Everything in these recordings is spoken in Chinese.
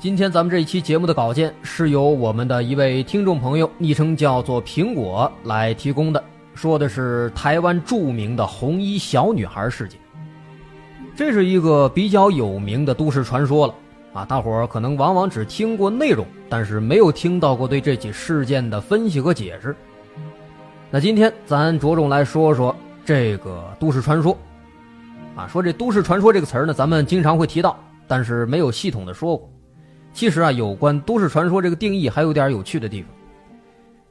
今天咱们这一期节目的稿件是由我们的一位听众朋友，昵称叫做苹果来提供的，说的是台湾著名的红衣小女孩事件。这是一个比较有名的都市传说了啊，大伙儿可能往往只听过内容，但是没有听到过对这起事件的分析和解释。那今天咱着重来说说这个都市传说，啊，说这都市传说这个词儿呢，咱们经常会提到，但是没有系统的说过。其实啊，有关都市传说这个定义还有点有趣的地方。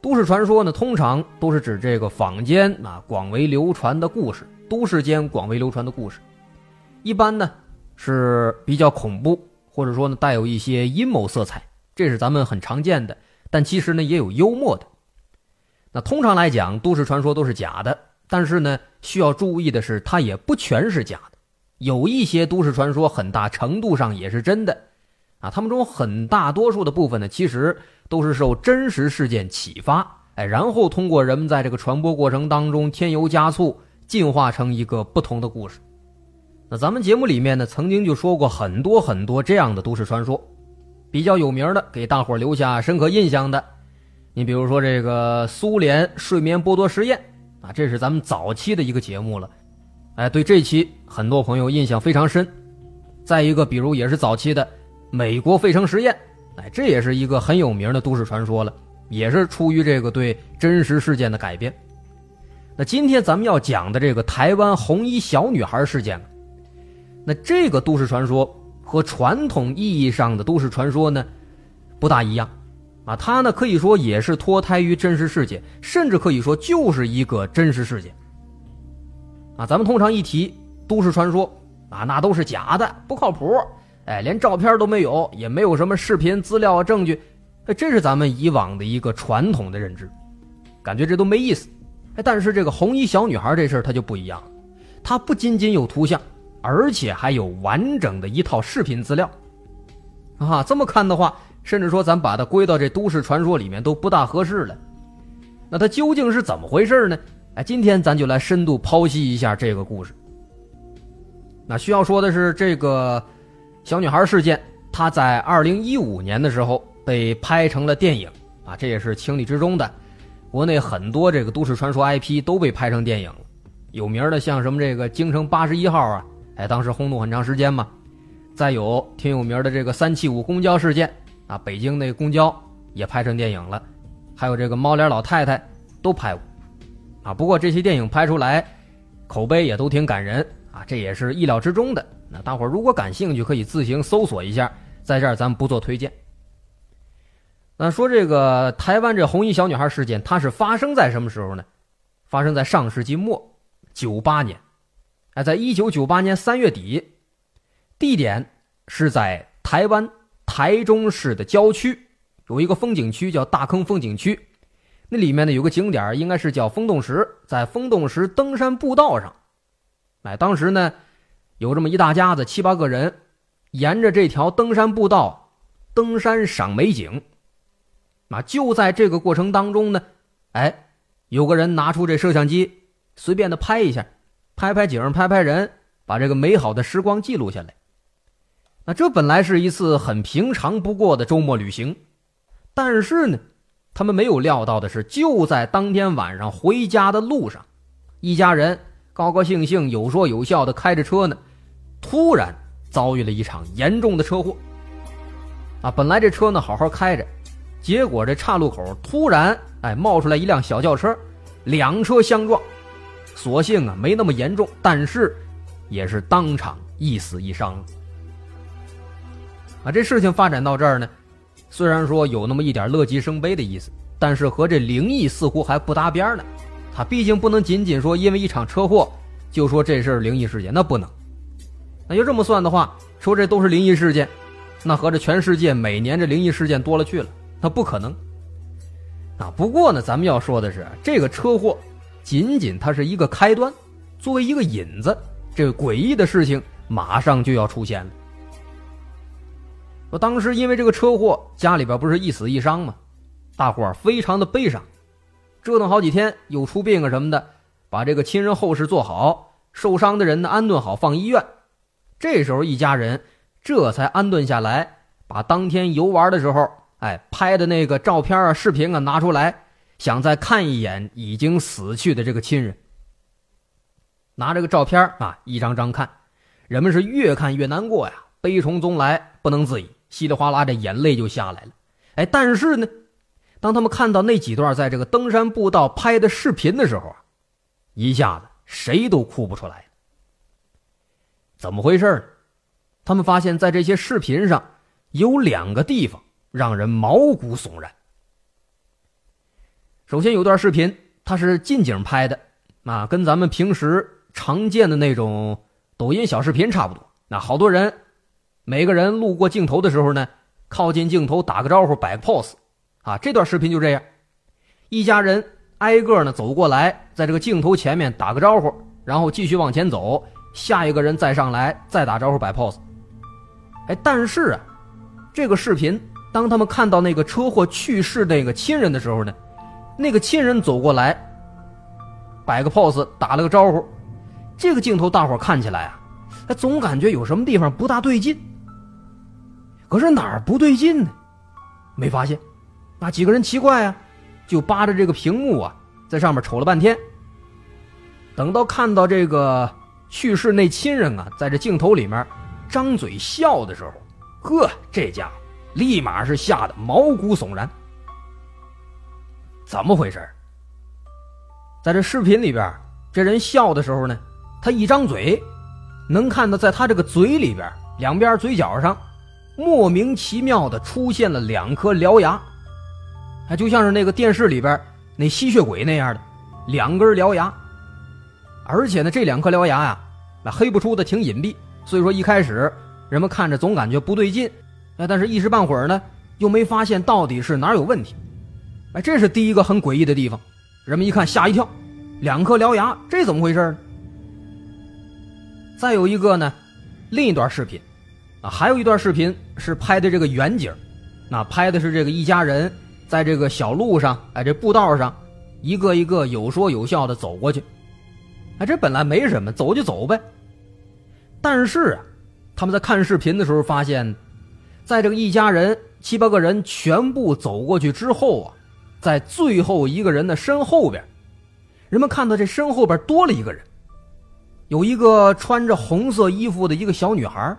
都市传说呢，通常都是指这个坊间啊广为流传的故事，都市间广为流传的故事，一般呢是比较恐怖，或者说呢带有一些阴谋色彩，这是咱们很常见的。但其实呢也有幽默的。那通常来讲，都市传说都是假的，但是呢需要注意的是，它也不全是假的，有一些都市传说很大程度上也是真的。啊，他们中很大多数的部分呢，其实都是受真实事件启发，哎，然后通过人们在这个传播过程当中添油加醋，进化成一个不同的故事。那咱们节目里面呢，曾经就说过很多很多这样的都市传说，比较有名的，给大伙留下深刻印象的，你比如说这个苏联睡眠剥夺实验，啊，这是咱们早期的一个节目了，哎，对这期很多朋友印象非常深。再一个，比如也是早期的。美国费城实验，哎，这也是一个很有名的都市传说了，也是出于这个对真实事件的改编。那今天咱们要讲的这个台湾红衣小女孩事件，那这个都市传说和传统意义上的都市传说呢不大一样啊，它呢可以说也是脱胎于真实世界，甚至可以说就是一个真实事件啊。咱们通常一提都市传说啊，那都是假的，不靠谱，哎，连照片都没有，也没有什么视频资料啊证据，这是咱们以往的一个传统的认知，感觉这都没意思。哎，但是这个红衣小女孩这事儿它就不一样了，它不仅仅有图像。而且还有完整的一套视频资料，啊，这么看的话，甚至说咱把它归到这都市传说里面都不大合适了。那它究竟是怎么回事呢？哎，今天咱就来深度剖析一下这个故事。那需要说的是，这个小女孩事件，她在二零一五年的时候被拍成了电影，啊，这也是情理之中的。国内很多这个都市传说 IP 都被拍成电影了，有名的像什么这个京城八十一号啊。哎，当时轰动很长时间嘛，再有挺有名的这个三七五公交事件啊，北京那公交也拍成电影了，还有这个猫脸老太太都拍过，啊，不过这些电影拍出来口碑也都挺感人啊，这也是意料之中的。那大伙如果感兴趣，可以自行搜索一下，在这儿咱们不做推荐。那说这个台湾这红衣小女孩事件，它是发生在什么时候呢？发生在上世纪末，九八年。哎，在一九九八年三月底，地点是在台湾台中市的郊区，有一个风景区叫大坑风景区，那里面呢有个景点应该是叫风洞石，在风洞石登山步道上，哎，当时呢有这么一大家子七八个人，沿着这条登山步道登山赏美景，啊，就在这个过程当中呢，哎，有个人拿出这摄像机，随便的拍一下。拍拍景，拍拍人，把这个美好的时光记录下来。那这本来是一次很平常不过的周末旅行，但是呢，他们没有料到的是，就在当天晚上回家的路上，一家人高高兴兴、有说有笑的开着车呢，突然遭遇了一场严重的车祸。啊，本来这车呢好好开着，结果这岔路口突然哎冒出来一辆小轿车，两车相撞。所幸啊，没那么严重，但是也是当场一死一伤。啊，这事情发展到这儿呢，虽然说有那么一点乐极生悲的意思，但是和这灵异似乎还不搭边呢。他毕竟不能仅仅说因为一场车祸就说这事儿灵异事件，那不能。那就这么算的话，说这都是灵异事件，那合着全世界每年这灵异事件多了去了，那不可能。啊，不过呢，咱们要说的是这个车祸。仅仅它是一个开端，作为一个引子，这个诡异的事情马上就要出现了。我当时因为这个车祸，家里边不是一死一伤吗？大伙儿非常的悲伤，折腾好几天，又出殡啊什么的，把这个亲人后事做好，受伤的人呢安顿好，放医院。这时候一家人这才安顿下来，把当天游玩的时候，哎拍的那个照片啊、视频啊拿出来。想再看一眼已经死去的这个亲人，拿这个照片啊，一张张看，人们是越看越难过呀，悲从中来，不能自已，稀里哗啦这眼泪就下来了。哎，但是呢，当他们看到那几段在这个登山步道拍的视频的时候啊，一下子谁都哭不出来。怎么回事呢？他们发现，在这些视频上有两个地方让人毛骨悚然。首先有段视频，它是近景拍的，啊，跟咱们平时常见的那种抖音小视频差不多。那好多人，每个人路过镜头的时候呢，靠近镜头打个招呼，摆个 pose，啊，这段视频就这样，一家人挨个呢走过来，在这个镜头前面打个招呼，然后继续往前走，下一个人再上来再打招呼摆 pose。哎，但是啊，这个视频当他们看到那个车祸去世那个亲人的时候呢？那个亲人走过来，摆个 pose，打了个招呼。这个镜头大伙看起来啊，他总感觉有什么地方不大对劲。可是哪儿不对劲呢？没发现。那几个人奇怪啊，就扒着这个屏幕啊，在上面瞅了半天。等到看到这个去世那亲人啊，在这镜头里面张嘴笑的时候，呵，这家伙立马是吓得毛骨悚然。怎么回事？在这视频里边，这人笑的时候呢，他一张嘴，能看到在他这个嘴里边两边嘴角上莫名其妙的出现了两颗獠牙，还就像是那个电视里边那吸血鬼那样的两根獠牙。而且呢，这两颗獠牙呀，那黑不出的挺隐蔽，所以说一开始人们看着总感觉不对劲，哎，但是一时半会儿呢，又没发现到底是哪有问题。哎，这是第一个很诡异的地方，人们一看吓一跳，两颗獠牙，这怎么回事？再有一个呢，另一段视频，啊，还有一段视频是拍的这个远景，那拍的是这个一家人在这个小路上，哎，这步道上，一个一个有说有笑的走过去。哎，这本来没什么，走就走呗。但是啊，他们在看视频的时候发现，在这个一家人七八个人全部走过去之后啊，在最后一个人的身后边，人们看到这身后边多了一个人，有一个穿着红色衣服的一个小女孩。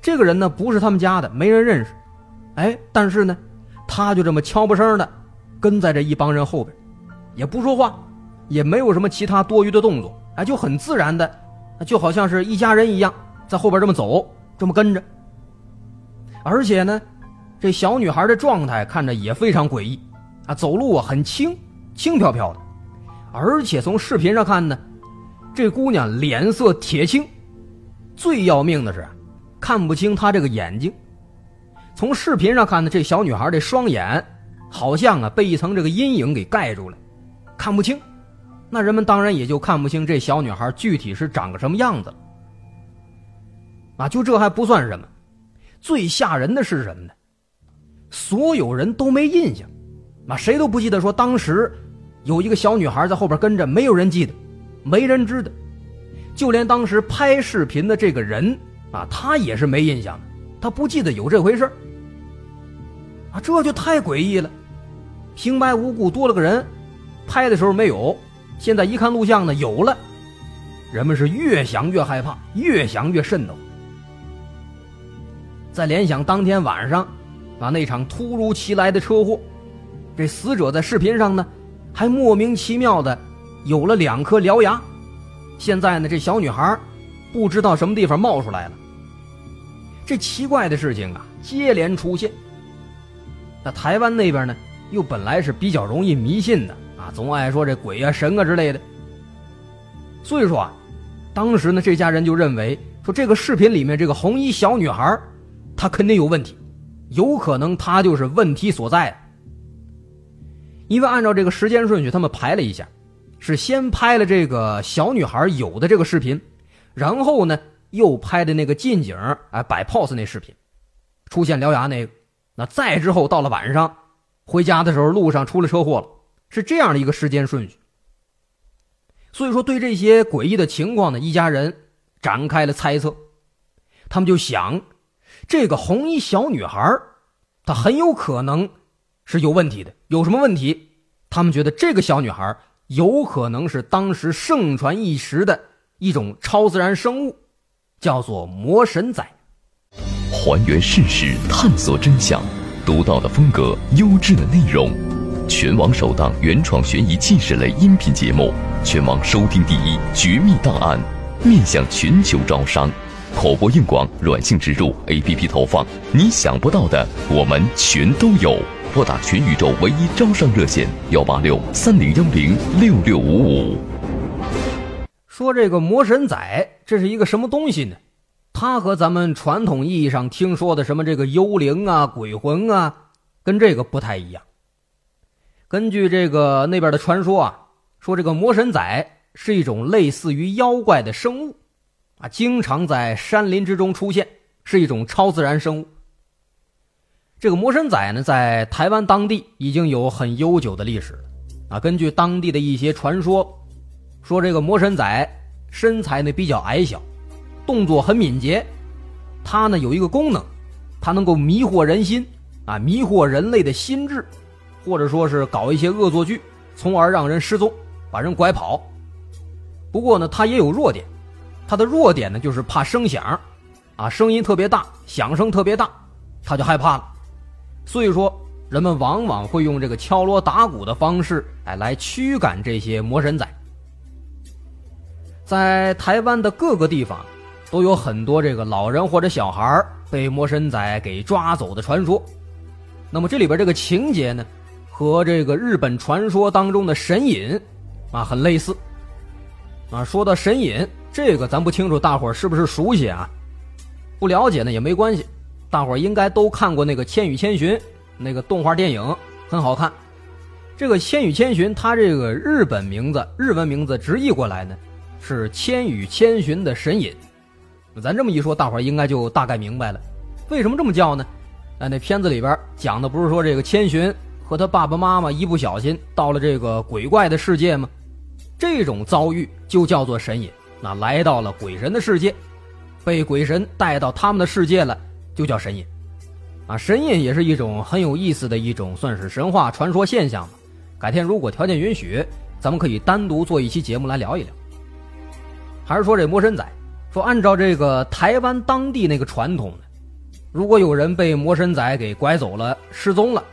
这个人呢，不是他们家的，没人认识。哎，但是呢，他就这么悄不声的跟在这一帮人后边，也不说话。也没有什么其他多余的动作，哎，就很自然的，就好像是一家人一样，在后边这么走，这么跟着。而且呢，这小女孩的状态看着也非常诡异，啊，走路啊很轻，轻飘飘的，而且从视频上看呢，这姑娘脸色铁青，最要命的是，看不清她这个眼睛。从视频上看呢，这小女孩的双眼好像啊被一层这个阴影给盖住了，看不清。那人们当然也就看不清这小女孩具体是长个什么样子了。啊，就这还不算什么，最吓人的是什么呢？所有人都没印象，啊，谁都不记得说当时有一个小女孩在后边跟着，没有人记得，没人知道，就连当时拍视频的这个人啊，他也是没印象的，他不记得有这回事啊，这就太诡异了，平白无故多了个人，拍的时候没有。现在一看录像呢，有了，人们是越想越害怕，越想越瘆得慌。再联想当天晚上，啊那场突如其来的车祸，这死者在视频上呢，还莫名其妙的有了两颗獠牙。现在呢，这小女孩不知道什么地方冒出来了。这奇怪的事情啊，接连出现。那台湾那边呢，又本来是比较容易迷信的。啊，总爱说这鬼啊、神啊之类的。所以说啊，当时呢，这家人就认为说，这个视频里面这个红衣小女孩，她肯定有问题，有可能她就是问题所在。因为按照这个时间顺序，他们排了一下，是先拍了这个小女孩有的这个视频，然后呢又拍的那个近景哎摆 pose 那视频，出现獠牙那个，那再之后到了晚上回家的时候，路上出了车祸了。是这样的一个时间顺序，所以说对这些诡异的情况呢，一家人展开了猜测，他们就想，这个红衣小女孩她很有可能是有问题的。有什么问题？他们觉得这个小女孩有可能是当时盛传一时的一种超自然生物，叫做魔神仔。还原事实，探索真相，独到的风格，优质的内容。全网首档原创悬疑纪实类音频节目，全网收听第一《绝密档案》，面向全球招商，口播硬广、软性植入、APP 投放，你想不到的我们全都有。拨打全宇宙唯一招商热线：幺八六三零幺零六六五五。说这个魔神仔，这是一个什么东西呢？它和咱们传统意义上听说的什么这个幽灵啊、鬼魂啊，跟这个不太一样。根据这个那边的传说啊，说这个魔神仔是一种类似于妖怪的生物，啊，经常在山林之中出现，是一种超自然生物。这个魔神仔呢，在台湾当地已经有很悠久的历史，啊，根据当地的一些传说，说这个魔神仔身材呢比较矮小，动作很敏捷，它呢有一个功能，它能够迷惑人心，啊，迷惑人类的心智。或者说是搞一些恶作剧，从而让人失踪，把人拐跑。不过呢，他也有弱点，他的弱点呢就是怕声响，啊，声音特别大，响声特别大，他就害怕了。所以说，人们往往会用这个敲锣打鼓的方式，哎，来驱赶这些魔神仔。在台湾的各个地方，都有很多这个老人或者小孩被魔神仔给抓走的传说。那么这里边这个情节呢，和这个日本传说当中的神隐啊很类似。啊，说到神隐，这个咱不清楚，大伙是不是熟悉啊？不了解呢也没关系，大伙应该都看过那个《千与千寻》那个动画电影，很好看。这个《千与千寻》它这个日本名字、日文名字直译过来呢，是《千与千寻的神隐》。咱这么一说，大伙应该就大概明白了，为什么这么叫呢？哎，那片子里边讲的不是说这个千寻和他爸爸妈妈一不小心到了这个鬼怪的世界吗？这种遭遇就叫做神隐。那来到了鬼神的世界，被鬼神带到他们的世界了，就叫神隐。啊，神隐也是一种很有意思的一种，算是神话传说现象吧。改天如果条件允许，咱们可以单独做一期节目来聊一聊。还是说这魔神仔，说按照这个台湾当地那个传统呢，如果有人被魔神仔给拐走了、失踪了，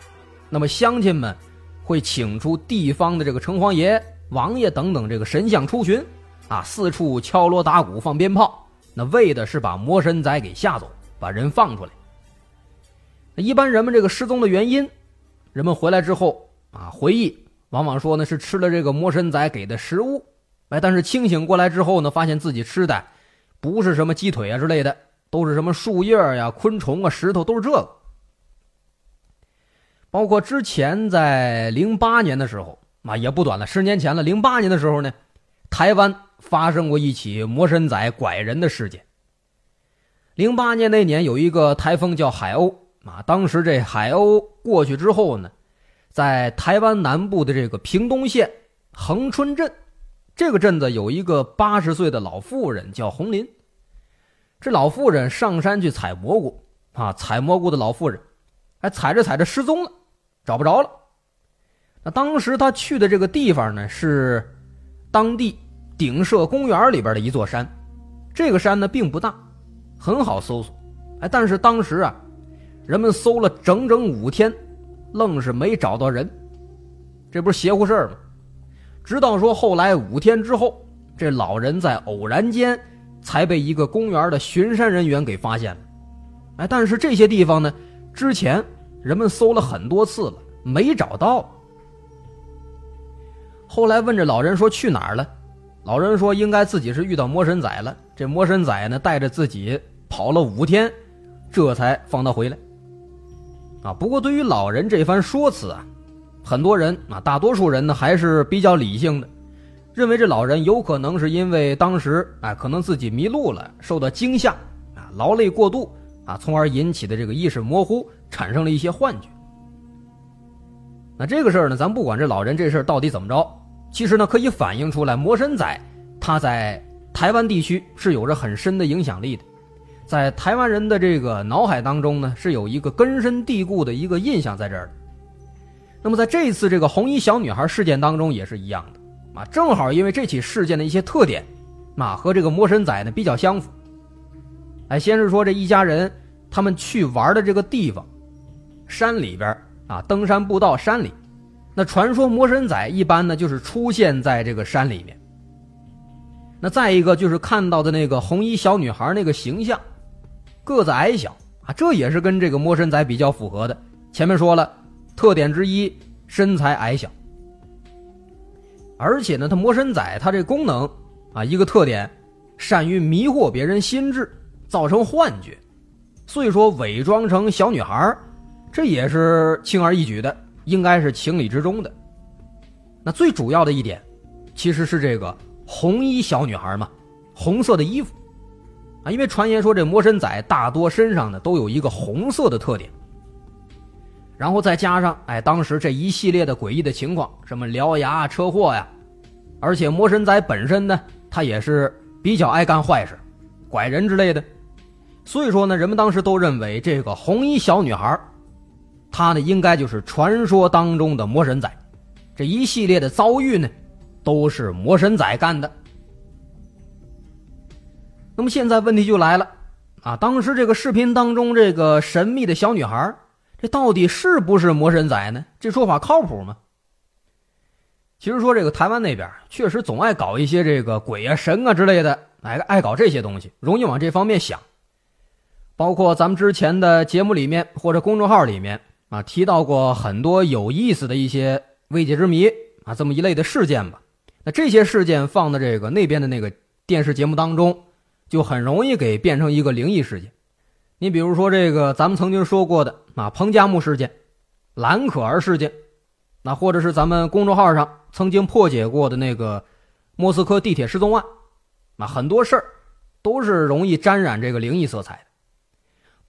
那么乡亲们会请出地方的这个城隍爷。王爷等等，这个神像出巡，啊，四处敲锣打鼓放鞭炮，那为的是把魔神仔给吓走，把人放出来。那一般人们这个失踪的原因，人们回来之后啊，回忆往往说呢是吃了这个魔神仔给的食物，哎，但是清醒过来之后呢，发现自己吃的不是什么鸡腿啊之类的，都是什么树叶呀、昆虫啊、石头，都是这个。包括之前在零八年的时候。啊，也不短了，十年前了。零八年的时候呢，台湾发生过一起魔神仔拐人的事件。零八年那年有一个台风叫海鸥啊，当时这海鸥过去之后呢，在台湾南部的这个屏东县恒春镇，这个镇子有一个八十岁的老妇人叫红林。这老妇人上山去采蘑菇啊，采蘑菇的老妇人，哎，采着采着失踪了，找不着了。那当时他去的这个地方呢，是当地顶社公园里边的一座山。这个山呢并不大，很好搜索。哎，但是当时啊，人们搜了整整五天，愣是没找到人。这不是邪乎事儿吗？直到说后来五天之后，这老人在偶然间才被一个公园的巡山人员给发现了。哎，但是这些地方呢，之前人们搜了很多次了，没找到。后来问这老人说去哪儿了，老人说应该自己是遇到魔神仔了。这魔神仔呢带着自己跑了五天，这才放他回来。啊，不过对于老人这番说辞啊，很多人啊，大多数人呢还是比较理性的，认为这老人有可能是因为当时啊可能自己迷路了，受到惊吓啊，劳累过度啊，从而引起的这个意识模糊，产生了一些幻觉。那这个事儿呢，咱不管这老人这事儿到底怎么着。其实呢，可以反映出来，魔神仔他在台湾地区是有着很深的影响力的，在台湾人的这个脑海当中呢，是有一个根深蒂固的一个印象在这儿。那么在这一次这个红衣小女孩事件当中也是一样的啊，正好因为这起事件的一些特点，啊和这个魔神仔呢比较相符。哎，先是说这一家人他们去玩的这个地方，山里边啊，登山步道山里。那传说魔神仔一般呢，就是出现在这个山里面。那再一个就是看到的那个红衣小女孩那个形象，个子矮小啊，这也是跟这个魔神仔比较符合的。前面说了，特点之一身材矮小，而且呢，他魔神仔他这功能啊，一个特点，善于迷惑别人心智，造成幻觉，所以说伪装成小女孩，这也是轻而易举的。应该是情理之中的。那最主要的一点，其实是这个红衣小女孩嘛，红色的衣服啊，因为传言说这魔神仔大多身上呢都有一个红色的特点。然后再加上哎，当时这一系列的诡异的情况，什么獠牙、车祸呀，而且魔神仔本身呢，他也是比较爱干坏事，拐人之类的，所以说呢，人们当时都认为这个红衣小女孩。他呢，应该就是传说当中的魔神仔，这一系列的遭遇呢，都是魔神仔干的。那么现在问题就来了，啊，当时这个视频当中这个神秘的小女孩，这到底是不是魔神仔呢？这说法靠谱吗？其实说这个台湾那边确实总爱搞一些这个鬼啊神啊之类的爱爱搞这些东西，容易往这方面想。包括咱们之前的节目里面或者公众号里面啊，提到过很多有意思的一些未解之谜啊，这么一类的事件吧。那这些事件放在这个那边的那个电视节目当中，就很容易给变成一个灵异事件。你比如说这个咱们曾经说过的啊，彭加木事件、蓝可儿事件，那或者是咱们公众号上曾经破解过的那个莫斯科地铁失踪案，那很多事儿都是容易沾染这个灵异色彩的。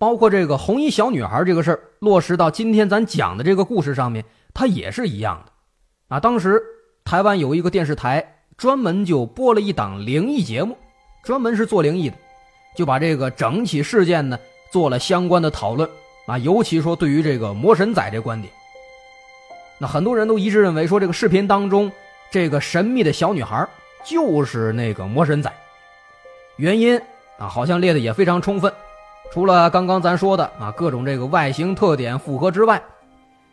包括这个红衣小女孩这个事儿落实到今天咱讲的这个故事上面，它也是一样的，啊，当时台湾有一个电视台专门就播了一档灵异节目，专门是做灵异的，就把这个整起事件呢做了相关的讨论，啊，尤其说对于这个魔神仔这观点，那很多人都一致认为说这个视频当中这个神秘的小女孩就是那个魔神仔，原因啊好像列的也非常充分。除了刚刚咱说的啊各种这个外形特点符合之外，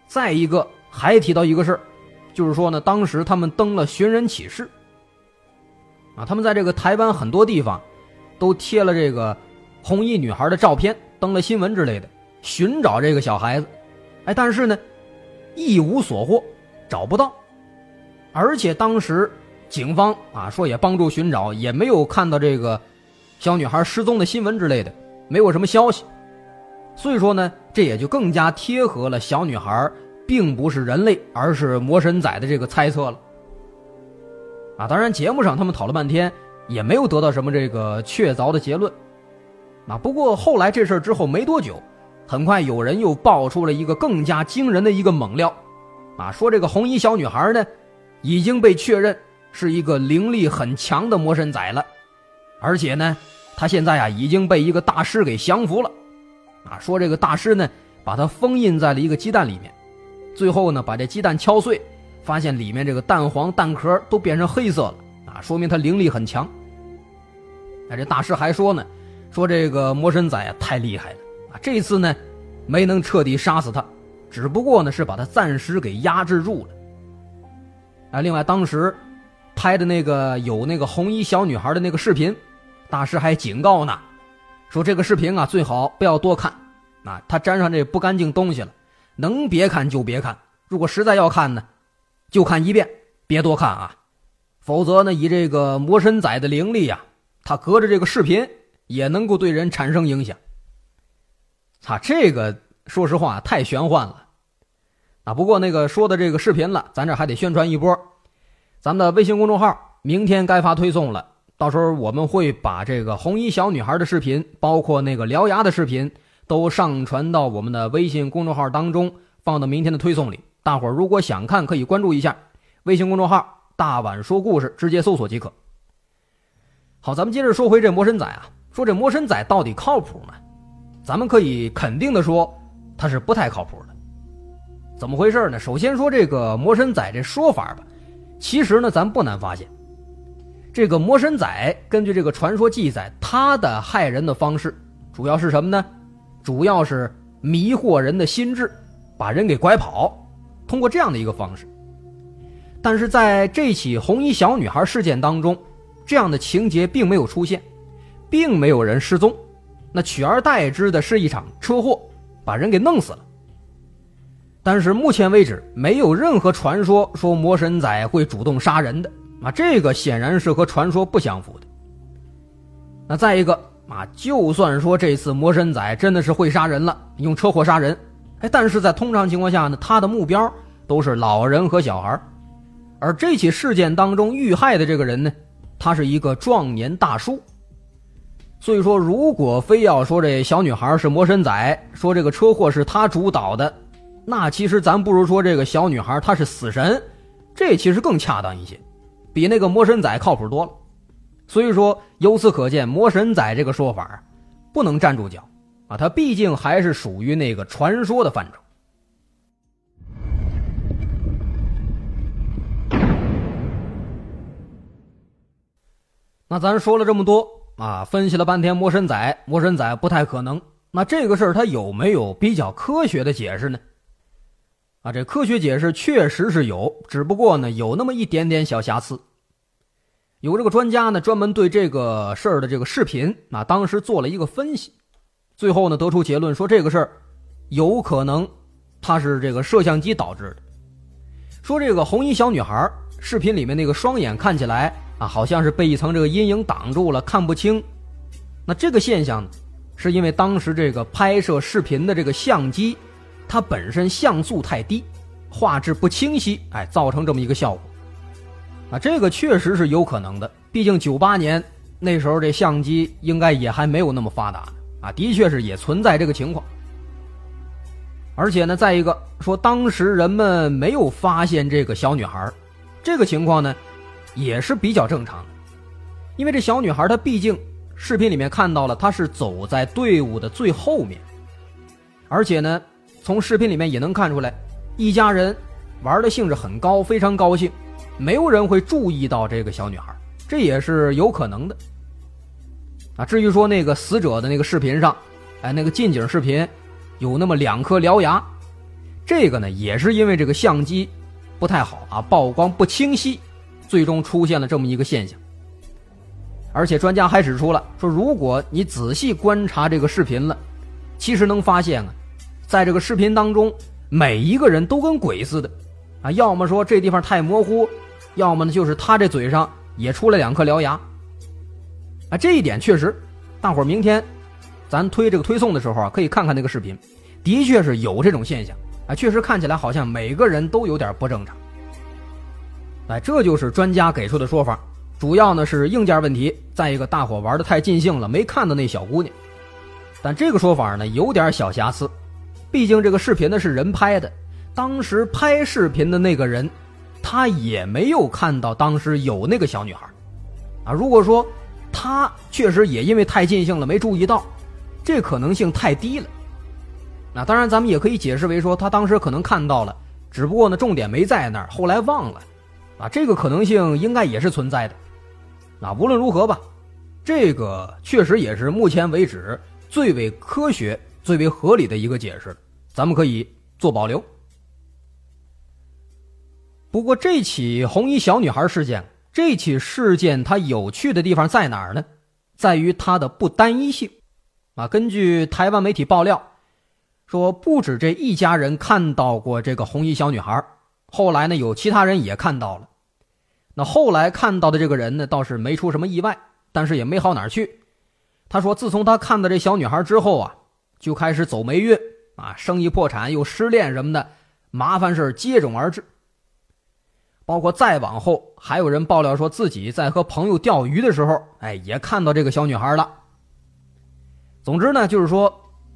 再一个还提到一个事儿，就是说呢，当时他们登了寻人启事，啊，他们在这个台湾很多地方都贴了这个红衣女孩的照片，登了新闻之类的，寻找这个小孩子，哎，但是呢，一无所获，找不到，而且当时警方啊说也帮助寻找，也没有看到这个小女孩失踪的新闻之类的。没有什么消息，所以说呢，这也就更加贴合了小女孩并不是人类，而是魔神仔的这个猜测了。啊，当然节目上他们讨论半天，也没有得到什么这个确凿的结论。啊，不过后来这事儿之后没多久，很快有人又爆出了一个更加惊人的一个猛料，啊，说这个红衣小女孩呢，已经被确认是一个灵力很强的魔神仔了，而且呢。他现在呀已经被一个大师给降服了，啊，说这个大师呢把他封印在了一个鸡蛋里面，最后呢把这鸡蛋敲碎，发现里面这个蛋黄蛋壳都变成黑色了，啊，说明他灵力很强。那这大师还说呢，说这个魔神仔啊太厉害了，啊，这次呢没能彻底杀死他，只不过呢是把他暂时给压制住了。啊，另外当时拍的那个有那个红衣小女孩的那个视频。大师还警告呢，说这个视频啊最好不要多看，啊，他沾上这不干净东西了，能别看就别看。如果实在要看呢，就看一遍，别多看啊，否则呢，以这个魔神仔的灵力呀，他隔着这个视频也能够对人产生影响。啊，这个说实话太玄幻了，啊，不过那个说的这个视频了，咱这还得宣传一波，咱们的微信公众号明天该发推送了。到时候我们会把这个红衣小女孩的视频，包括那个獠牙的视频，都上传到我们的微信公众号当中，放到明天的推送里。大伙儿如果想看，可以关注一下微信公众号“大碗说故事”，直接搜索即可。好，咱们接着说回这魔神仔啊，说这魔神仔到底靠谱吗？咱们可以肯定的说，他是不太靠谱的。怎么回事呢？首先说这个魔神仔这说法吧，其实呢，咱不难发现。这个魔神仔根据这个传说记载，他的害人的方式主要是什么呢？主要是迷惑人的心智，把人给拐跑，通过这样的一个方式。但是在这起红衣小女孩事件当中，这样的情节并没有出现，并没有人失踪，那取而代之的是一场车祸，把人给弄死了。但是目前为止，没有任何传说说魔神仔会主动杀人的。啊，这个显然是和传说不相符的。那再一个啊，就算说这次魔神仔真的是会杀人了，用车祸杀人，哎，但是在通常情况下呢，他的目标都是老人和小孩而这起事件当中遇害的这个人呢，他是一个壮年大叔。所以说，如果非要说这小女孩是魔神仔，说这个车祸是他主导的，那其实咱不如说这个小女孩她是死神，这其实更恰当一些。比那个魔神仔靠谱多了，所以说由此可见，魔神仔这个说法不能站住脚啊！他毕竟还是属于那个传说的范畴。那咱说了这么多啊，分析了半天魔神仔，魔神仔不太可能。那这个事儿他有没有比较科学的解释呢？啊，这科学解释确实是有，只不过呢有那么一点点小瑕疵。有这个专家呢，专门对这个事儿的这个视频啊，当时做了一个分析，最后呢得出结论说这个事儿有可能它是这个摄像机导致的。说这个红衣小女孩视频里面那个双眼看起来啊，好像是被一层这个阴影挡住了，看不清。那这个现象呢，是因为当时这个拍摄视频的这个相机，它本身像素太低，画质不清晰，哎，造成这么一个效果。啊，这个确实是有可能的。毕竟九八年那时候这相机应该也还没有那么发达啊，的确是也存在这个情况。而且呢，再一个说，当时人们没有发现这个小女孩，这个情况呢，也是比较正常的。因为这小女孩她毕竟视频里面看到了，她是走在队伍的最后面，而且呢，从视频里面也能看出来，一家人玩的兴致很高，非常高兴。没有人会注意到这个小女孩，这也是有可能的。啊，至于说那个死者的那个视频上，哎，那个近景视频有那么两颗獠牙，这个呢也是因为这个相机不太好啊，曝光不清晰，最终出现了这么一个现象。而且专家还指出了，说如果你仔细观察这个视频了，其实能发现啊，在这个视频当中，每一个人都跟鬼似的，啊，要么说这地方太模糊。要么呢，就是他这嘴上也出来两颗獠牙，啊，这一点确实，大伙儿明天咱推这个推送的时候啊，可以看看那个视频，的确是有这种现象啊，确实看起来好像每个人都有点不正常。哎，这就是专家给出的说法，主要呢是硬件问题，再一个大伙玩的太尽兴了，没看到那小姑娘。但这个说法呢有点小瑕疵，毕竟这个视频呢是人拍的，当时拍视频的那个人。他也没有看到当时有那个小女孩，啊，如果说他确实也因为太尽兴了没注意到，这可能性太低了。那当然，咱们也可以解释为说他当时可能看到了，只不过呢重点没在那儿，后来忘了，啊，这个可能性应该也是存在的。那无论如何吧，这个确实也是目前为止最为科学、最为合理的一个解释，咱们可以做保留。不过，这起红衣小女孩事件，这起事件它有趣的地方在哪儿呢？在于它的不单一性。啊，根据台湾媒体爆料，说不止这一家人看到过这个红衣小女孩，后来呢，有其他人也看到了。那后来看到的这个人呢，倒是没出什么意外，但是也没好哪儿去。他说，自从他看到这小女孩之后啊，就开始走霉运啊，生意破产，又失恋什么的，麻烦事接踵而至。包括再往后，还有人爆料说自己在和朋友钓鱼的时候，哎，也看到这个小女孩了。总之呢，就是说，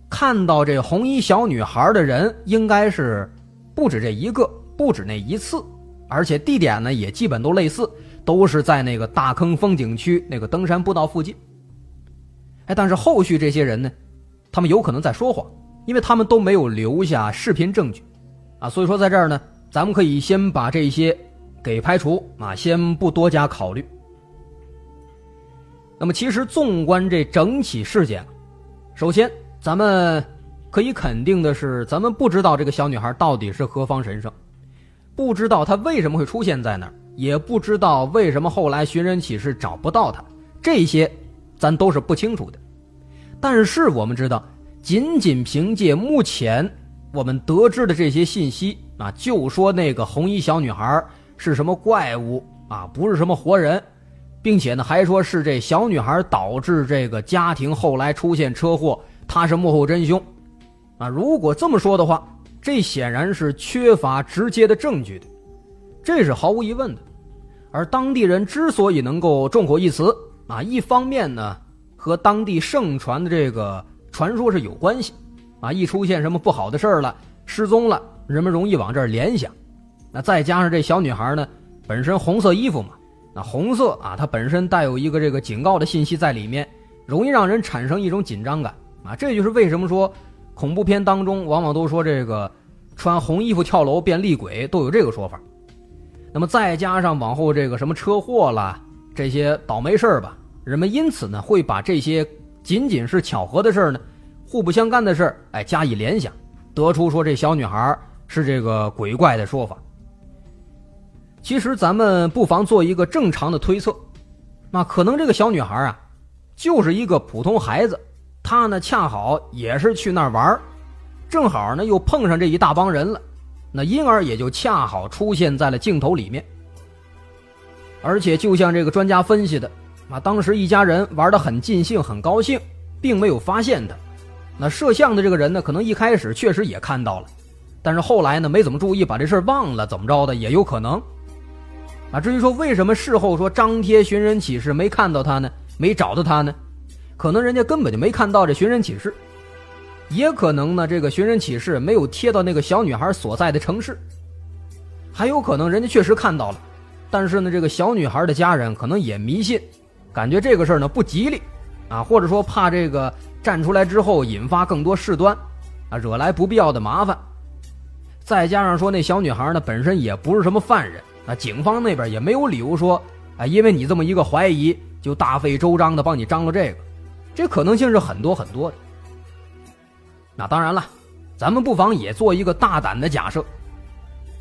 看到这红衣小女孩的人应该是不止这一个，不止那一次，而且地点呢也基本都类似，都是在那个大坑风景区那个登山步道附近。哎，但是后续这些人呢，他们有可能在说谎，因为他们都没有留下视频证据，啊，所以说在这儿呢，咱们可以先把这些。给排除啊，先不多加考虑。那么，其实纵观这整起事件，首先咱们可以肯定的是，咱们不知道这个小女孩到底是何方神圣，不知道她为什么会出现在那儿，也不知道为什么后来寻人启事找不到她，这些咱都是不清楚的。但是我们知道，仅仅凭借目前我们得知的这些信息啊，就说那个红衣小女孩。是什么怪物啊？不是什么活人，并且呢，还说是这小女孩导致这个家庭后来出现车祸，她是幕后真凶，啊！如果这么说的话，这显然是缺乏直接的证据的，这是毫无疑问的。而当地人之所以能够众口一词啊，一方面呢，和当地盛传的这个传说是有关系，啊，一出现什么不好的事儿了，失踪了，人们容易往这儿联想。那再加上这小女孩呢，本身红色衣服嘛，那红色啊，它本身带有一个这个警告的信息在里面，容易让人产生一种紧张感啊。这就是为什么说恐怖片当中往往都说这个穿红衣服跳楼变厉鬼都有这个说法。那么再加上往后这个什么车祸啦这些倒霉事儿吧，人们因此呢会把这些仅仅是巧合的事儿呢，互不相干的事儿哎加以联想，得出说这小女孩是这个鬼怪的说法。其实咱们不妨做一个正常的推测，那可能这个小女孩啊，就是一个普通孩子，她呢恰好也是去那儿玩正好呢又碰上这一大帮人了，那因而也就恰好出现在了镜头里面。而且就像这个专家分析的，啊，当时一家人玩得很尽兴，很高兴，并没有发现他。那摄像的这个人呢，可能一开始确实也看到了，但是后来呢，没怎么注意，把这事忘了，怎么着的也有可能。啊，至于说为什么事后说张贴寻人启事没看到他呢？没找到他呢？可能人家根本就没看到这寻人启事，也可能呢，这个寻人启事没有贴到那个小女孩所在的城市，还有可能人家确实看到了，但是呢，这个小女孩的家人可能也迷信，感觉这个事儿呢不吉利，啊，或者说怕这个站出来之后引发更多事端，啊，惹来不必要的麻烦，再加上说那小女孩呢本身也不是什么犯人。那警方那边也没有理由说，啊，因为你这么一个怀疑，就大费周章的帮你张罗这个，这可能性是很多很多的。那当然了，咱们不妨也做一个大胆的假设，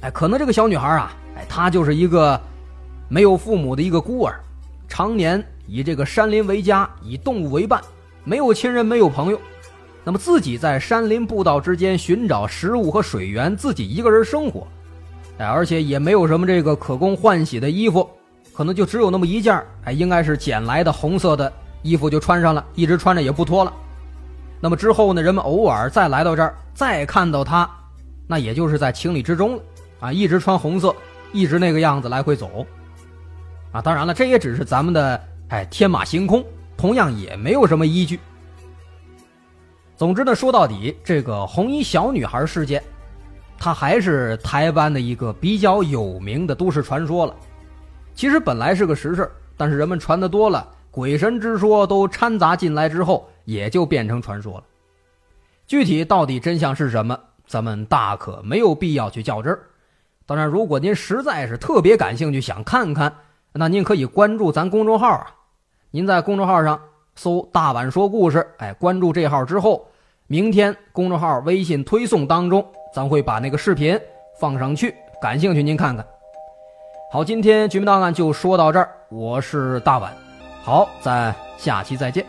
哎，可能这个小女孩啊，哎，她就是一个没有父母的一个孤儿，常年以这个山林为家，以动物为伴，没有亲人，没有朋友，那么自己在山林步道之间寻找食物和水源，自己一个人生活。哎，而且也没有什么这个可供换洗的衣服，可能就只有那么一件哎，应该是捡来的红色的衣服就穿上了，一直穿着也不脱了。那么之后呢，人们偶尔再来到这儿，再看到他，那也就是在情理之中了啊，一直穿红色，一直那个样子来回走，啊，当然了，这也只是咱们的哎天马行空，同样也没有什么依据。总之呢，说到底，这个红衣小女孩事件。它还是台湾的一个比较有名的都市传说了。其实本来是个实事，但是人们传的多了，鬼神之说都掺杂进来之后，也就变成传说了。具体到底真相是什么，咱们大可没有必要去较真儿。当然，如果您实在是特别感兴趣，想看看，那您可以关注咱公众号啊。您在公众号上搜“大碗说故事”，哎，关注这号之后，明天公众号微信推送当中。咱会把那个视频放上去，感兴趣您看看。好，今天《绝密档案》就说到这儿，我是大碗，好，咱下期再见。